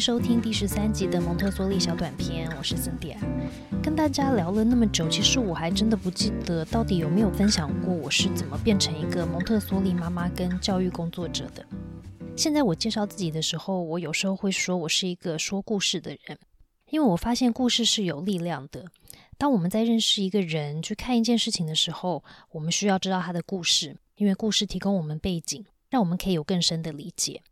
收听第十三集的蒙特梭利小短片，我是森迪亚。跟大家聊了那么久，其实我还真的不记得到底有没有分享过我是怎么变成一个蒙特梭利妈妈跟教育工作者的。现在我介绍自己的时候，我有时候会说我是一个说故事的人，因为我发现故事是有力量的。当我们在认识一个人、去看一件事情的时候，我们需要知道他的故事，因为故事提供我们背景，让我们可以有更深的理解。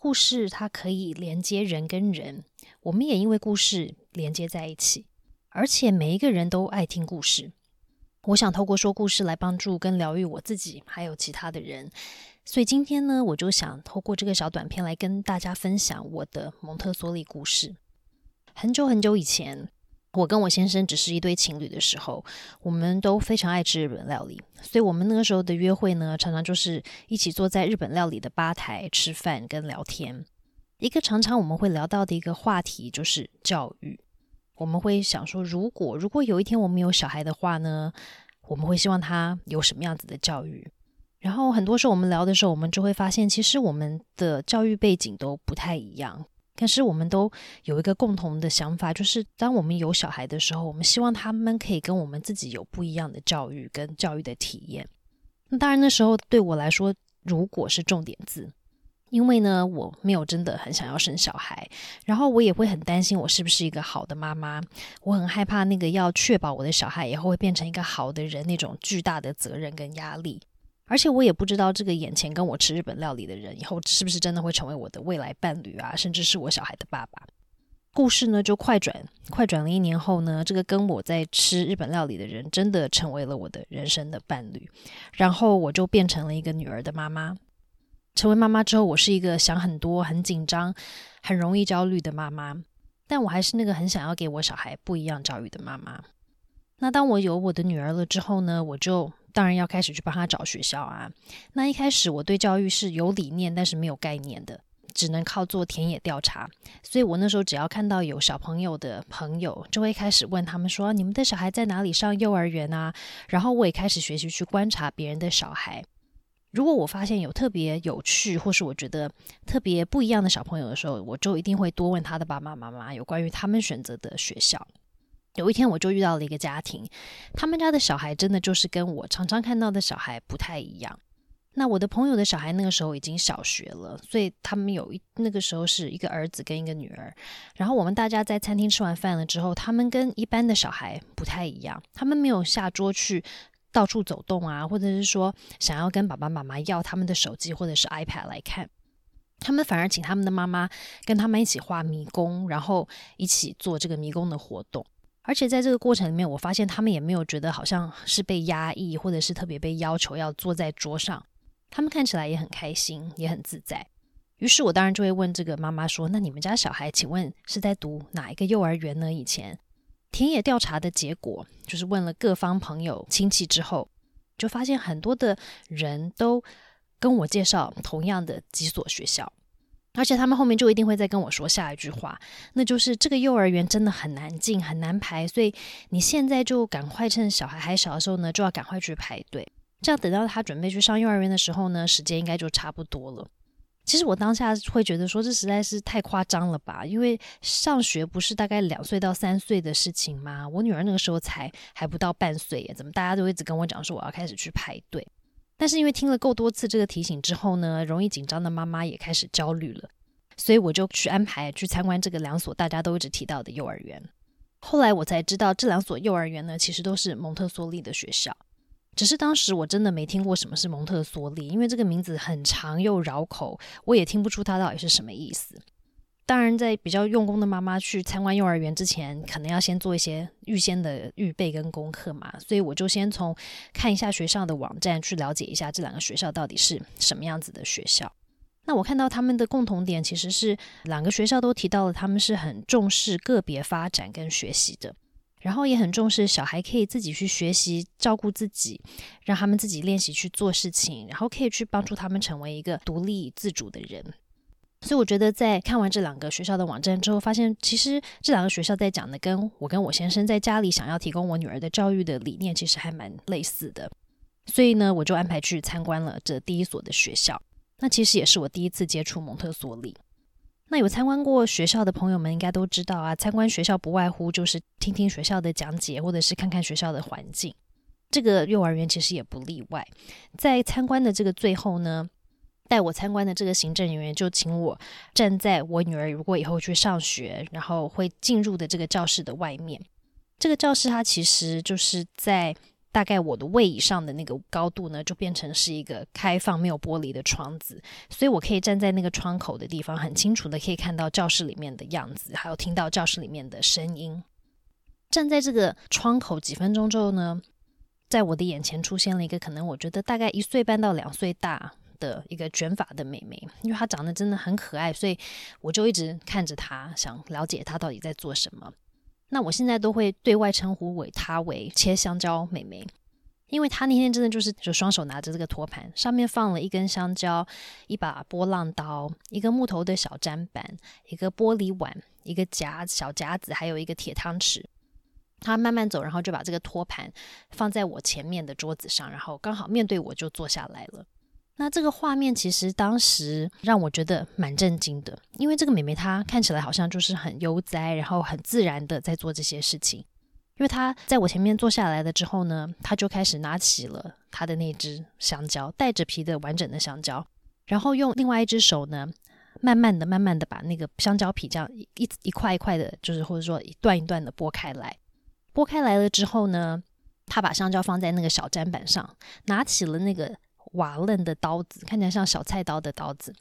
故事它可以连接人跟人，我们也因为故事连接在一起，而且每一个人都爱听故事。我想透过说故事来帮助跟疗愈我自己，还有其他的人。所以今天呢，我就想透过这个小短片来跟大家分享我的蒙特梭利故事。很久很久以前。我跟我先生只是一对情侣的时候，我们都非常爱吃日本料理，所以我们那个时候的约会呢，常常就是一起坐在日本料理的吧台吃饭跟聊天。一个常常我们会聊到的一个话题就是教育。我们会想说，如果如果有一天我们有小孩的话呢，我们会希望他有什么样子的教育？然后很多时候我们聊的时候，我们就会发现，其实我们的教育背景都不太一样。但是我们都有一个共同的想法，就是当我们有小孩的时候，我们希望他们可以跟我们自己有不一样的教育跟教育的体验。那当然，那时候对我来说，如果是重点字，因为呢，我没有真的很想要生小孩，然后我也会很担心我是不是一个好的妈妈，我很害怕那个要确保我的小孩以后会变成一个好的人那种巨大的责任跟压力。而且我也不知道这个眼前跟我吃日本料理的人，以后是不是真的会成为我的未来伴侣啊，甚至是我小孩的爸爸。故事呢就快转，快转了一年后呢，这个跟我在吃日本料理的人真的成为了我的人生的伴侣。然后我就变成了一个女儿的妈妈。成为妈妈之后，我是一个想很多、很紧张、很容易焦虑的妈妈。但我还是那个很想要给我小孩不一样教育的妈妈。那当我有我的女儿了之后呢，我就。当然要开始去帮他找学校啊。那一开始我对教育是有理念，但是没有概念的，只能靠做田野调查。所以我那时候只要看到有小朋友的朋友，就会开始问他们说：“你们的小孩在哪里上幼儿园啊？”然后我也开始学习去观察别人的小孩。如果我发现有特别有趣，或是我觉得特别不一样的小朋友的时候，我就一定会多问他的爸爸妈妈有关于他们选择的学校。有一天，我就遇到了一个家庭，他们家的小孩真的就是跟我常常看到的小孩不太一样。那我的朋友的小孩那个时候已经小学了，所以他们有一那个时候是一个儿子跟一个女儿。然后我们大家在餐厅吃完饭了之后，他们跟一般的小孩不太一样，他们没有下桌去到处走动啊，或者是说想要跟爸爸妈妈要他们的手机或者是 iPad 来看，他们反而请他们的妈妈跟他们一起画迷宫，然后一起做这个迷宫的活动。而且在这个过程里面，我发现他们也没有觉得好像是被压抑，或者是特别被要求要坐在桌上。他们看起来也很开心，也很自在。于是我当然就会问这个妈妈说：“那你们家小孩，请问是在读哪一个幼儿园呢？”以前田野调查的结果就是问了各方朋友亲戚之后，就发现很多的人都跟我介绍同样的几所学校。而且他们后面就一定会再跟我说下一句话，那就是这个幼儿园真的很难进，很难排，所以你现在就赶快趁小孩还小的时候呢，就要赶快去排队，这样等到他准备去上幼儿园的时候呢，时间应该就差不多了。其实我当下会觉得说，这实在是太夸张了吧？因为上学不是大概两岁到三岁的事情吗？我女儿那个时候才还不到半岁耶，怎么大家都一直跟我讲说我要开始去排队？但是因为听了够多次这个提醒之后呢，容易紧张的妈妈也开始焦虑了，所以我就去安排去参观这个两所大家都一直提到的幼儿园。后来我才知道，这两所幼儿园呢，其实都是蒙特梭利的学校。只是当时我真的没听过什么是蒙特梭利，因为这个名字很长又绕口，我也听不出它到底是什么意思。当然，在比较用功的妈妈去参观幼儿园之前，可能要先做一些预先的预备跟功课嘛。所以我就先从看一下学校的网站，去了解一下这两个学校到底是什么样子的学校。那我看到他们的共同点，其实是两个学校都提到了他们是很重视个别发展跟学习的，然后也很重视小孩可以自己去学习照顾自己，让他们自己练习去做事情，然后可以去帮助他们成为一个独立自主的人。所以我觉得，在看完这两个学校的网站之后，发现其实这两个学校在讲的，跟我跟我先生在家里想要提供我女儿的教育的理念，其实还蛮类似的。所以呢，我就安排去参观了这第一所的学校。那其实也是我第一次接触蒙特梭利。那有参观过学校的朋友们应该都知道啊，参观学校不外乎就是听听学校的讲解，或者是看看学校的环境。这个幼儿园其实也不例外。在参观的这个最后呢，带我参观的这个行政人员就请我站在我女儿如果以后去上学，然后会进入的这个教室的外面。这个教室它其实就是在。大概我的位以上的那个高度呢，就变成是一个开放没有玻璃的窗子，所以我可以站在那个窗口的地方，很清楚的可以看到教室里面的样子，还有听到教室里面的声音。站在这个窗口几分钟之后呢，在我的眼前出现了一个可能我觉得大概一岁半到两岁大的一个卷发的妹妹，因为她长得真的很可爱，所以我就一直看着她，想了解她到底在做什么。那我现在都会对外称呼为她为切香蕉妹妹，因为她那天真的就是就双手拿着这个托盘，上面放了一根香蕉、一把波浪刀、一个木头的小砧板、一个玻璃碗、一个夹小夹子，还有一个铁汤匙。她慢慢走，然后就把这个托盘放在我前面的桌子上，然后刚好面对我就坐下来了。那这个画面其实当时让我觉得蛮震惊的，因为这个妹妹她看起来好像就是很悠哉，然后很自然的在做这些事情。因为她在我前面坐下来了之后呢，她就开始拿起了她的那只香蕉，带着皮的完整的香蕉，然后用另外一只手呢，慢慢的、慢慢的把那个香蕉皮这样一一块一块的，就是或者说一段一段的剥开来。剥开来了之后呢，她把香蕉放在那个小砧板上，拿起了那个。瓦楞的刀子看起来像小菜刀的刀子，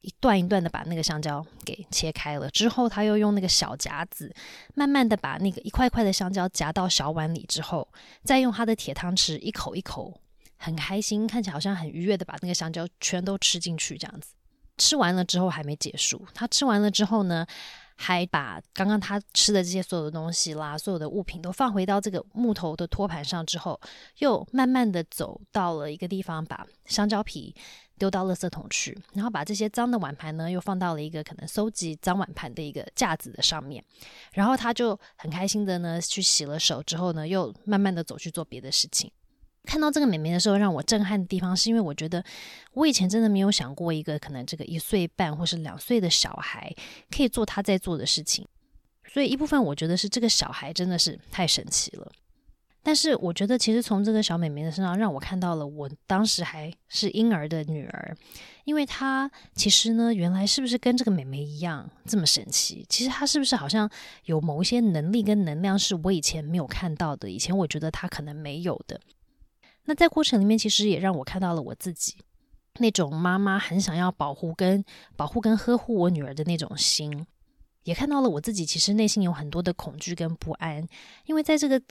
一段一段的把那个香蕉给切开了。之后，他又用那个小夹子，慢慢的把那个一块块的香蕉夹到小碗里。之后，再用他的铁汤匙一口一口，很开心，看起来好像很愉悦的把那个香蕉全都吃进去。这样子，吃完了之后还没结束。他吃完了之后呢？还把刚刚他吃的这些所有的东西啦，所有的物品都放回到这个木头的托盘上之后，又慢慢的走到了一个地方，把香蕉皮丢到垃圾桶去，然后把这些脏的碗盘呢，又放到了一个可能收集脏碗盘的一个架子的上面，然后他就很开心的呢去洗了手之后呢，又慢慢的走去做别的事情。看到这个美眉的时候，让我震撼的地方是因为我觉得我以前真的没有想过，一个可能这个一岁半或是两岁的小孩可以做他在做的事情。所以一部分我觉得是这个小孩真的是太神奇了。但是我觉得其实从这个小美眉的身上，让我看到了我当时还是婴儿的女儿，因为她其实呢，原来是不是跟这个美眉一样这么神奇？其实她是不是好像有某一些能力跟能量是我以前没有看到的？以前我觉得她可能没有的。那在过程里面，其实也让我看到了我自己那种妈妈很想要保护、跟保护、跟呵护我女儿的那种心，也看到了我自己其实内心有很多的恐惧跟不安。因为在这个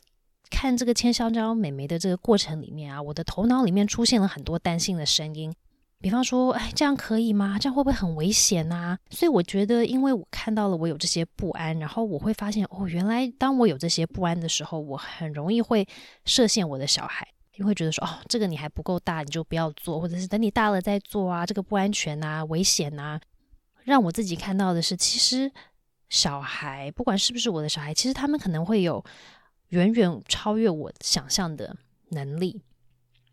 看这个千香蕉美眉的这个过程里面啊，我的头脑里面出现了很多担心的声音，比方说，哎，这样可以吗？这样会不会很危险呐？所以我觉得，因为我看到了我有这些不安，然后我会发现，哦，原来当我有这些不安的时候，我很容易会设限我的小孩。你会觉得说哦，这个你还不够大，你就不要做，或者是等你大了再做啊，这个不安全啊，危险啊。让我自己看到的是，其实小孩不管是不是我的小孩，其实他们可能会有远远超越我想象的能力。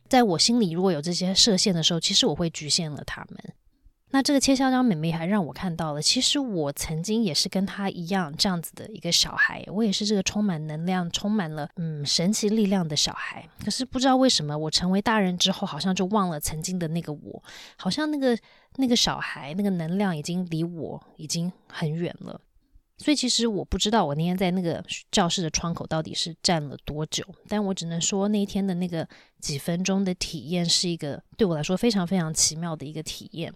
在我心里，如果有这些设限的时候，其实我会局限了他们。那这个切香蕉妹妹还让我看到了，其实我曾经也是跟她一样这样子的一个小孩，我也是这个充满能量、充满了嗯神奇力量的小孩。可是不知道为什么，我成为大人之后，好像就忘了曾经的那个我，好像那个那个小孩那个能量已经离我已经很远了。所以其实我不知道我那天在那个教室的窗口到底是站了多久，但我只能说那一天的那个几分钟的体验是一个对我来说非常非常奇妙的一个体验。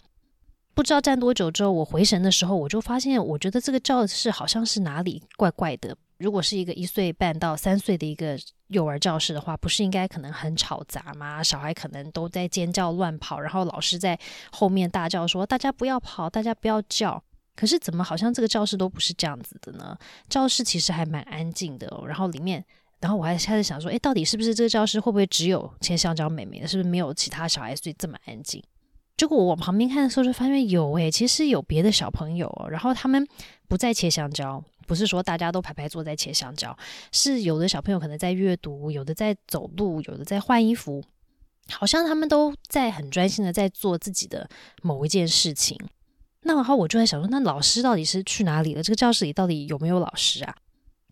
不知道站多久之后，我回神的时候，我就发现，我觉得这个教室好像是哪里怪怪的。如果是一个一岁半到三岁的一个幼儿教室的话，不是应该可能很吵杂吗？小孩可能都在尖叫乱跑，然后老师在后面大叫说：“大家不要跑，大家不要叫。”可是怎么好像这个教室都不是这样子的呢？教室其实还蛮安静的，然后里面，然后我还开始想说：“诶，到底是不是这个教室会不会只有千香蕉妹妹的？是不是没有其他小孩所以这么安静？”结果我往旁边看的时候，就发现有诶，其实有别的小朋友，然后他们不在切香蕉，不是说大家都排排坐在切香蕉，是有的小朋友可能在阅读，有的在走路，有的在换衣服，好像他们都在很专心的在做自己的某一件事情。那然后我就在想说，那老师到底是去哪里了？这个教室里到底有没有老师啊？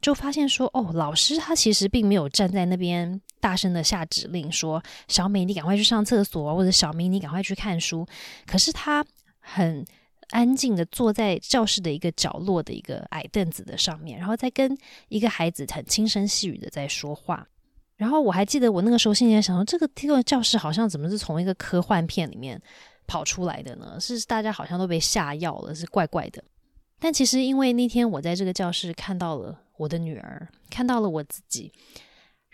就发现说，哦，老师他其实并没有站在那边大声的下指令，说小美你赶快去上厕所，或者小明你赶快去看书。可是他很安静的坐在教室的一个角落的一个矮凳子的上面，然后在跟一个孩子很轻声细语的在说话。然后我还记得我那个时候心里在想说，这个这个教室好像怎么是从一个科幻片里面跑出来的呢？是大家好像都被下药了，是怪怪的。但其实因为那天我在这个教室看到了。我的女儿看到了我自己，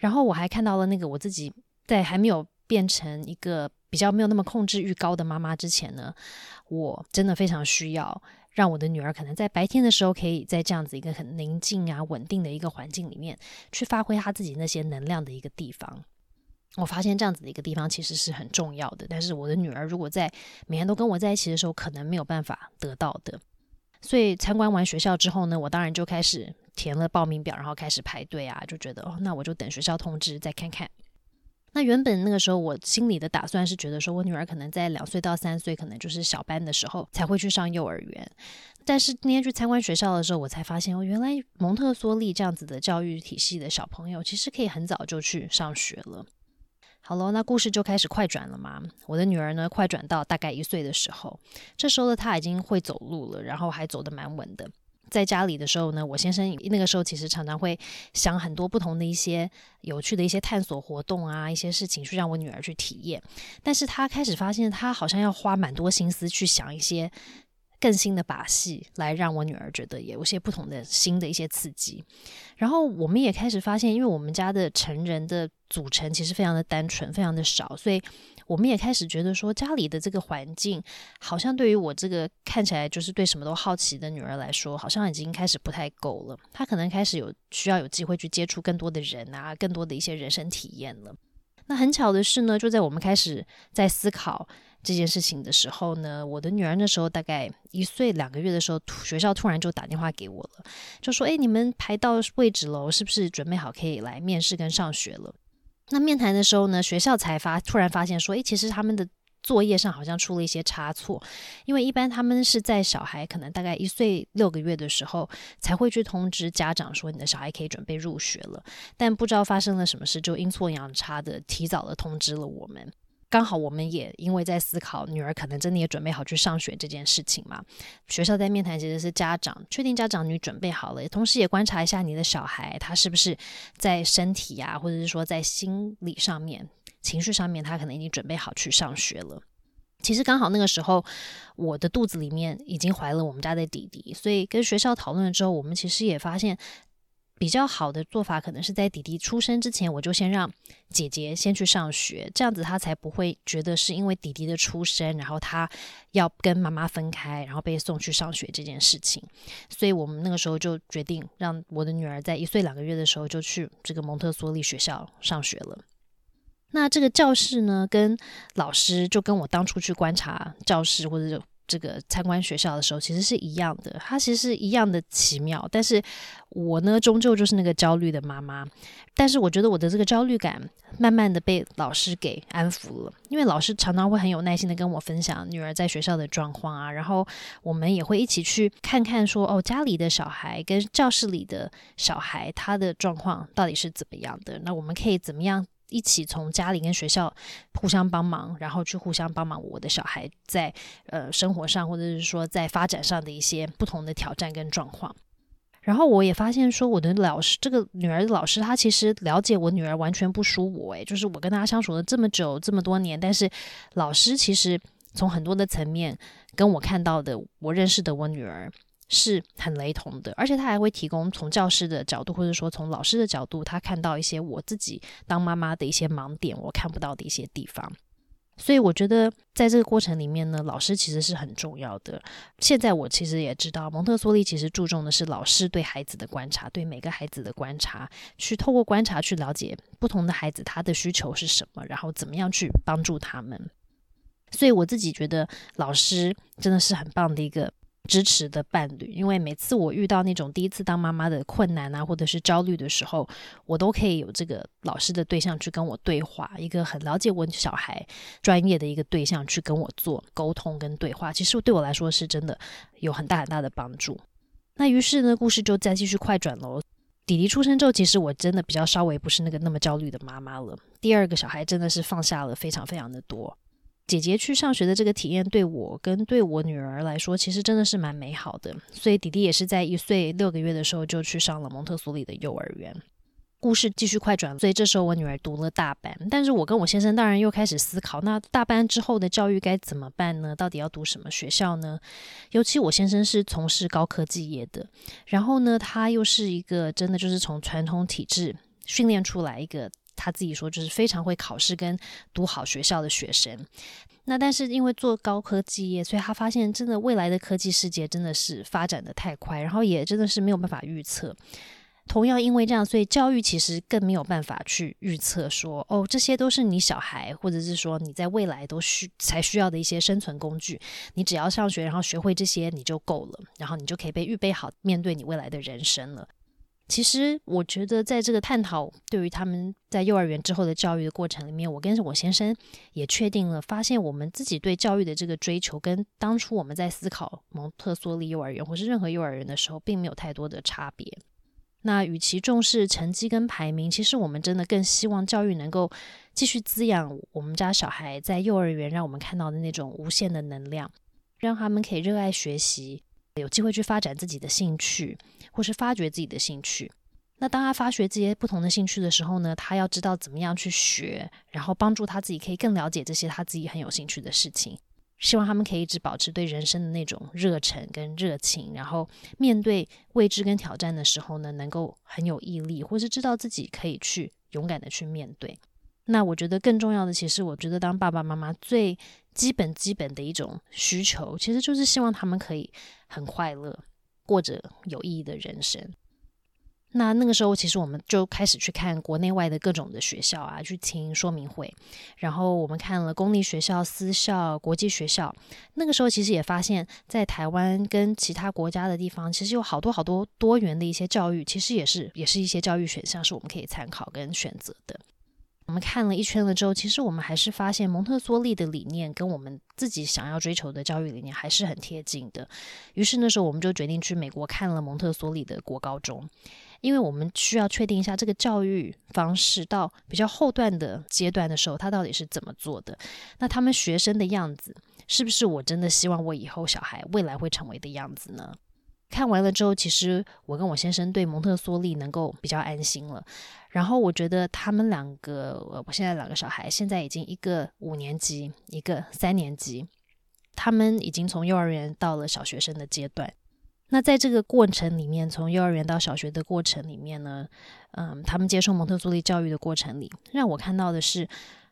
然后我还看到了那个我自己在还没有变成一个比较没有那么控制欲高的妈妈之前呢，我真的非常需要让我的女儿可能在白天的时候可以在这样子一个很宁静啊、稳定的一个环境里面去发挥她自己那些能量的一个地方。我发现这样子的一个地方其实是很重要的，但是我的女儿如果在每天都跟我在一起的时候，可能没有办法得到的。所以参观完学校之后呢，我当然就开始。填了报名表，然后开始排队啊，就觉得哦，那我就等学校通知再看看。那原本那个时候我心里的打算是觉得说，我女儿可能在两岁到三岁，可能就是小班的时候才会去上幼儿园。但是那天去参观学校的时候，我才发现哦，原来蒙特梭利这样子的教育体系的小朋友，其实可以很早就去上学了。好了，那故事就开始快转了嘛。我的女儿呢，快转到大概一岁的时候，这时候的她已经会走路了，然后还走得蛮稳的。在家里的时候呢，我先生那个时候其实常常会想很多不同的一些有趣的一些探索活动啊，一些事情去让我女儿去体验。但是他开始发现，他好像要花蛮多心思去想一些更新的把戏，来让我女儿觉得有些不同的新的一些刺激。然后我们也开始发现，因为我们家的成人的组成其实非常的单纯，非常的少，所以。我们也开始觉得说，家里的这个环境好像对于我这个看起来就是对什么都好奇的女儿来说，好像已经开始不太够了。她可能开始有需要有机会去接触更多的人啊，更多的一些人生体验了。那很巧的是呢，就在我们开始在思考这件事情的时候呢，我的女儿那时候大概一岁两个月的时候，学校突然就打电话给我了，就说：“哎，你们排到位置了，我是不是准备好可以来面试跟上学了？”那面谈的时候呢，学校才发突然发现说，诶，其实他们的作业上好像出了一些差错，因为一般他们是在小孩可能大概一岁六个月的时候才会去通知家长说你的小孩可以准备入学了，但不知道发生了什么事，就阴错阳差的提早的通知了我们。刚好我们也因为在思考女儿可能真的也准备好去上学这件事情嘛，学校在面谈其实是家长确定家长你准备好了，同时也观察一下你的小孩他是不是在身体呀，或者是说在心理上面、情绪上面，他可能已经准备好去上学了。其实刚好那个时候我的肚子里面已经怀了我们家的弟弟，所以跟学校讨论了之后，我们其实也发现。比较好的做法，可能是在弟弟出生之前，我就先让姐姐先去上学，这样子他才不会觉得是因为弟弟的出生，然后他要跟妈妈分开，然后被送去上学这件事情。所以我们那个时候就决定让我的女儿在一岁两个月的时候就去这个蒙特梭利学校上学了。那这个教室呢，跟老师就跟我当初去观察教室或者。这个参观学校的时候，其实是一样的，它其实是一样的奇妙。但是我呢，终究就是那个焦虑的妈妈。但是我觉得我的这个焦虑感，慢慢的被老师给安抚了，因为老师常常会很有耐心的跟我分享女儿在学校的状况啊，然后我们也会一起去看看说，哦，家里的小孩跟教室里的小孩他的状况到底是怎么样的？那我们可以怎么样？一起从家里跟学校互相帮忙，然后去互相帮忙我的小孩在呃生活上或者是说在发展上的一些不同的挑战跟状况。然后我也发现说，我的老师这个女儿的老师，她其实了解我女儿完全不输我诶，就是我跟她相处了这么久这么多年，但是老师其实从很多的层面跟我看到的，我认识的我女儿。是很雷同的，而且他还会提供从教师的角度，或者说从老师的角度，他看到一些我自己当妈妈的一些盲点，我看不到的一些地方。所以我觉得在这个过程里面呢，老师其实是很重要的。现在我其实也知道，蒙特梭利其实注重的是老师对孩子的观察，对每个孩子的观察，去透过观察去了解不同的孩子他的需求是什么，然后怎么样去帮助他们。所以我自己觉得老师真的是很棒的一个。支持的伴侣，因为每次我遇到那种第一次当妈妈的困难啊，或者是焦虑的时候，我都可以有这个老师的对象去跟我对话，一个很了解我小孩专业的一个对象去跟我做沟通跟对话，其实对我来说是真的有很大很大的帮助。那于是呢，故事就再继续快转喽。弟弟出生之后，其实我真的比较稍微不是那个那么焦虑的妈妈了。第二个小孩真的是放下了非常非常的多。姐姐去上学的这个体验，对我跟对我女儿来说，其实真的是蛮美好的。所以弟弟也是在一岁六个月的时候就去上了蒙特梭利的幼儿园。故事继续快转，所以这时候我女儿读了大班，但是我跟我先生当然又开始思考，那大班之后的教育该怎么办呢？到底要读什么学校呢？尤其我先生是从事高科技业的，然后呢，他又是一个真的就是从传统体制训练出来一个。他自己说，就是非常会考试跟读好学校的学生。那但是因为做高科技业，所以他发现真的未来的科技世界真的是发展的太快，然后也真的是没有办法预测。同样因为这样，所以教育其实更没有办法去预测说，哦，这些都是你小孩，或者是说你在未来都需才需要的一些生存工具。你只要上学，然后学会这些，你就够了，然后你就可以被预备好面对你未来的人生了。其实，我觉得在这个探讨对于他们在幼儿园之后的教育的过程里面，我跟我先生也确定了，发现我们自己对教育的这个追求，跟当初我们在思考蒙特梭利幼儿园或是任何幼儿园的时候，并没有太多的差别。那与其重视成绩跟排名，其实我们真的更希望教育能够继续滋养我们家小孩在幼儿园让我们看到的那种无限的能量，让他们可以热爱学习。有机会去发展自己的兴趣，或是发掘自己的兴趣。那当他发掘这些不同的兴趣的时候呢，他要知道怎么样去学，然后帮助他自己可以更了解这些他自己很有兴趣的事情。希望他们可以一直保持对人生的那种热忱跟热情，然后面对未知跟挑战的时候呢，能够很有毅力，或是知道自己可以去勇敢的去面对。那我觉得更重要的，其实我觉得当爸爸妈妈最基本基本的一种需求，其实就是希望他们可以很快乐，过着有意义的人生。那那个时候，其实我们就开始去看国内外的各种的学校啊，去听说明会，然后我们看了公立学校、私校、国际学校。那个时候，其实也发现，在台湾跟其他国家的地方，其实有好多好多多元的一些教育，其实也是也是一些教育选项，是我们可以参考跟选择的。我们看了一圈了之后，其实我们还是发现蒙特梭利的理念跟我们自己想要追求的教育理念还是很贴近的。于是那时候我们就决定去美国看了蒙特梭利的国高中，因为我们需要确定一下这个教育方式到比较后段的阶段的时候，他到底是怎么做的。那他们学生的样子，是不是我真的希望我以后小孩未来会成为的样子呢？看完了之后，其实我跟我先生对蒙特梭利能够比较安心了。然后我觉得他们两个，我现在两个小孩现在已经一个五年级，一个三年级，他们已经从幼儿园到了小学生的阶段。那在这个过程里面，从幼儿园到小学的过程里面呢，嗯，他们接受蒙特梭利教育的过程里，让我看到的是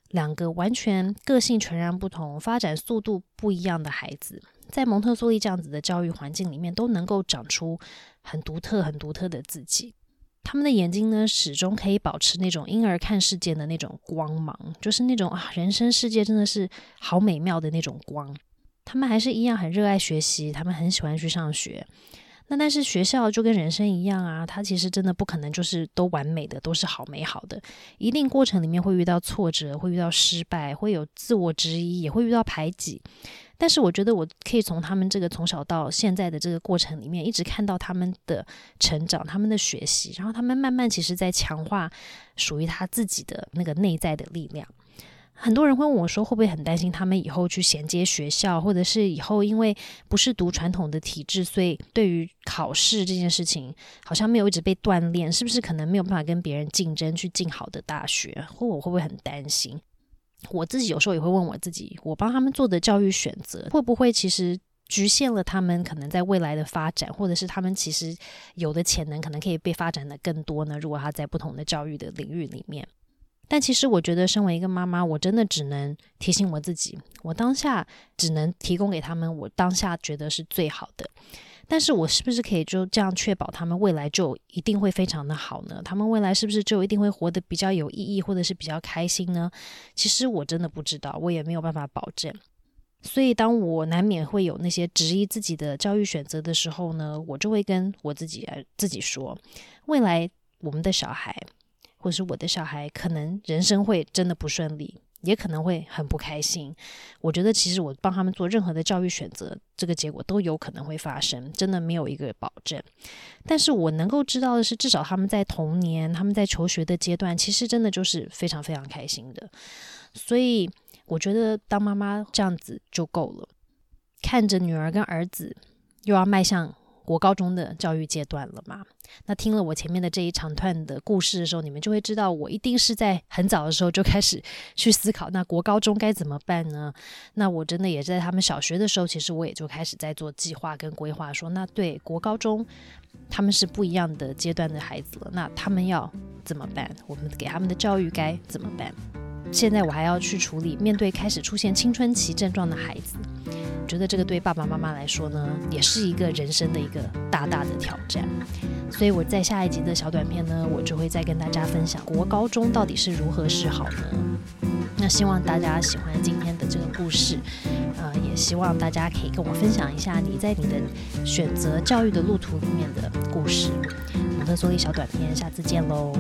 两个完全个性全然不同、发展速度不一样的孩子。在蒙特梭利这样子的教育环境里面，都能够长出很独特、很独特的自己。他们的眼睛呢，始终可以保持那种婴儿看世界的那种光芒，就是那种啊，人生世界真的是好美妙的那种光。他们还是一样很热爱学习，他们很喜欢去上学。那但是学校就跟人生一样啊，它其实真的不可能就是都完美的，都是好美好的。一定过程里面会遇到挫折，会遇到失败，会有自我质疑，也会遇到排挤。但是我觉得我可以从他们这个从小到现在的这个过程里面，一直看到他们的成长、他们的学习，然后他们慢慢其实在强化属于他自己的那个内在的力量。很多人会问我说，会不会很担心他们以后去衔接学校，或者是以后因为不是读传统的体制，所以对于考试这件事情好像没有一直被锻炼，是不是可能没有办法跟别人竞争去进好的大学？或我会不会很担心？我自己有时候也会问我自己，我帮他们做的教育选择会不会其实局限了他们可能在未来的发展，或者是他们其实有的潜能可能可以被发展的更多呢？如果他在不同的教育的领域里面，但其实我觉得身为一个妈妈，我真的只能提醒我自己，我当下只能提供给他们我当下觉得是最好的。但是我是不是可以就这样确保他们未来就一定会非常的好呢？他们未来是不是就一定会活得比较有意义，或者是比较开心呢？其实我真的不知道，我也没有办法保证。所以当我难免会有那些质疑自己的教育选择的时候呢，我就会跟我自己来自己说，未来我们的小孩，或是我的小孩，可能人生会真的不顺利。也可能会很不开心。我觉得其实我帮他们做任何的教育选择，这个结果都有可能会发生，真的没有一个保证。但是我能够知道的是，至少他们在童年、他们在求学的阶段，其实真的就是非常非常开心的。所以我觉得当妈妈这样子就够了。看着女儿跟儿子又要迈向。国高中的教育阶段了嘛？那听了我前面的这一长段的故事的时候，你们就会知道，我一定是在很早的时候就开始去思考，那国高中该怎么办呢？那我真的也在他们小学的时候，其实我也就开始在做计划跟规划，说那对国高中他们是不一样的阶段的孩子了，那他们要怎么办？我们给他们的教育该怎么办？现在我还要去处理面对开始出现青春期症状的孩子。我觉得这个对爸爸妈妈来说呢，也是一个人生的一个大大的挑战。所以我在下一集的小短片呢，我就会再跟大家分享国高中到底是如何是好呢？那希望大家喜欢今天的这个故事，呃，也希望大家可以跟我分享一下你在你的选择教育的路途里面的故事。蒙特梭利小短片，下次见喽。